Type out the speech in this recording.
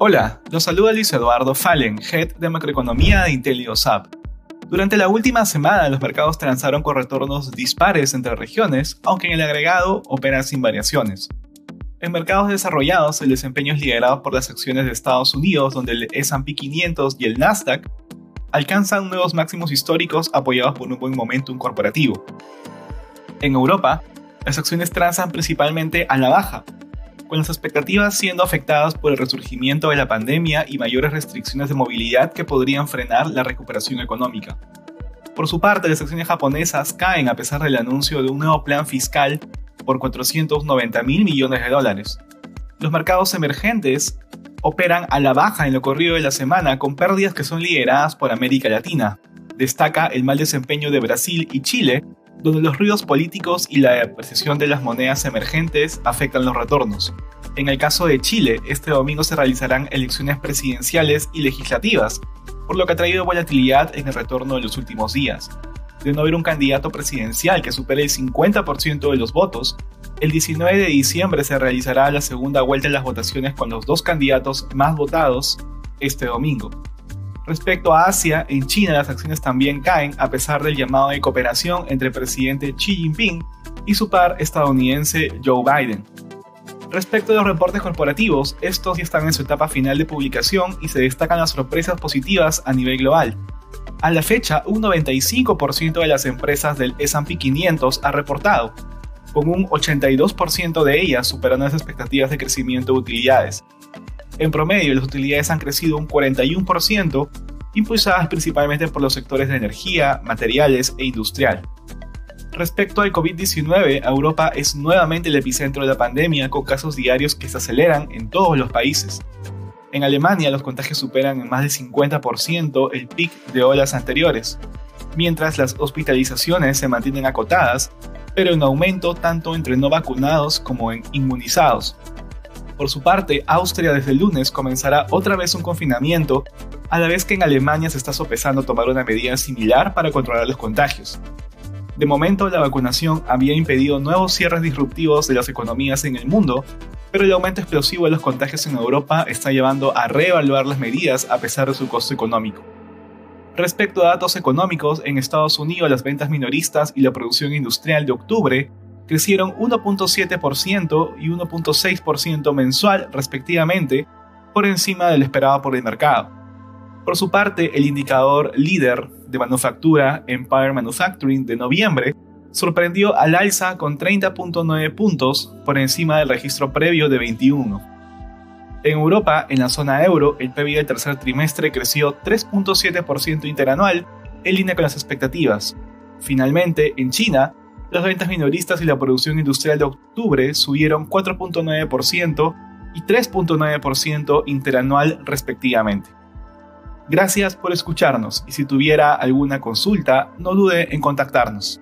Hola, los saluda Luis Eduardo Fallen, Head de Macroeconomía de IntelioSAP. Durante la última semana los mercados transaron con retornos dispares entre regiones, aunque en el agregado operan sin variaciones. En mercados desarrollados el desempeño es liderado por las acciones de Estados Unidos, donde el S&P 500 y el Nasdaq alcanzan nuevos máximos históricos apoyados por un buen momentum corporativo. En Europa, las acciones transan principalmente a la baja, con las expectativas siendo afectadas por el resurgimiento de la pandemia y mayores restricciones de movilidad que podrían frenar la recuperación económica. Por su parte, las acciones japonesas caen a pesar del anuncio de un nuevo plan fiscal por 490 mil millones de dólares. Los mercados emergentes operan a la baja en lo corrido de la semana con pérdidas que son lideradas por América Latina. Destaca el mal desempeño de Brasil y Chile, donde los ruidos políticos y la depreciación de las monedas emergentes afectan los retornos. En el caso de Chile, este domingo se realizarán elecciones presidenciales y legislativas, por lo que ha traído volatilidad en el retorno de los últimos días. De no haber un candidato presidencial que supere el 50% de los votos, el 19 de diciembre se realizará la segunda vuelta de las votaciones con los dos candidatos más votados este domingo. Respecto a Asia, en China las acciones también caen a pesar del llamado de cooperación entre el presidente Xi Jinping y su par estadounidense Joe Biden. Respecto a los reportes corporativos, estos ya están en su etapa final de publicación y se destacan las sorpresas positivas a nivel global. A la fecha, un 95% de las empresas del S&P 500 ha reportado, con un 82% de ellas superando las expectativas de crecimiento de utilidades, en promedio, las utilidades han crecido un 41%, impulsadas principalmente por los sectores de energía, materiales e industrial. Respecto al COVID-19, Europa es nuevamente el epicentro de la pandemia con casos diarios que se aceleran en todos los países. En Alemania los contagios superan en más del 50% el pic de olas anteriores, mientras las hospitalizaciones se mantienen acotadas, pero en aumento tanto entre no vacunados como en inmunizados, por su parte, Austria desde el lunes comenzará otra vez un confinamiento, a la vez que en Alemania se está sopesando tomar una medida similar para controlar los contagios. De momento, la vacunación había impedido nuevos cierres disruptivos de las economías en el mundo, pero el aumento explosivo de los contagios en Europa está llevando a reevaluar las medidas a pesar de su costo económico. Respecto a datos económicos, en Estados Unidos las ventas minoristas y la producción industrial de octubre crecieron 1.7% y 1.6% mensual respectivamente, por encima del esperado por el mercado. Por su parte, el indicador líder de manufactura Empire Manufacturing de noviembre sorprendió al alza con 30.9 puntos por encima del registro previo de 21. En Europa, en la zona euro, el PIB del tercer trimestre creció 3.7% interanual, en línea con las expectativas. Finalmente, en China, las ventas minoristas y la producción industrial de octubre subieron 4.9% y 3.9% interanual respectivamente. Gracias por escucharnos y si tuviera alguna consulta, no dude en contactarnos.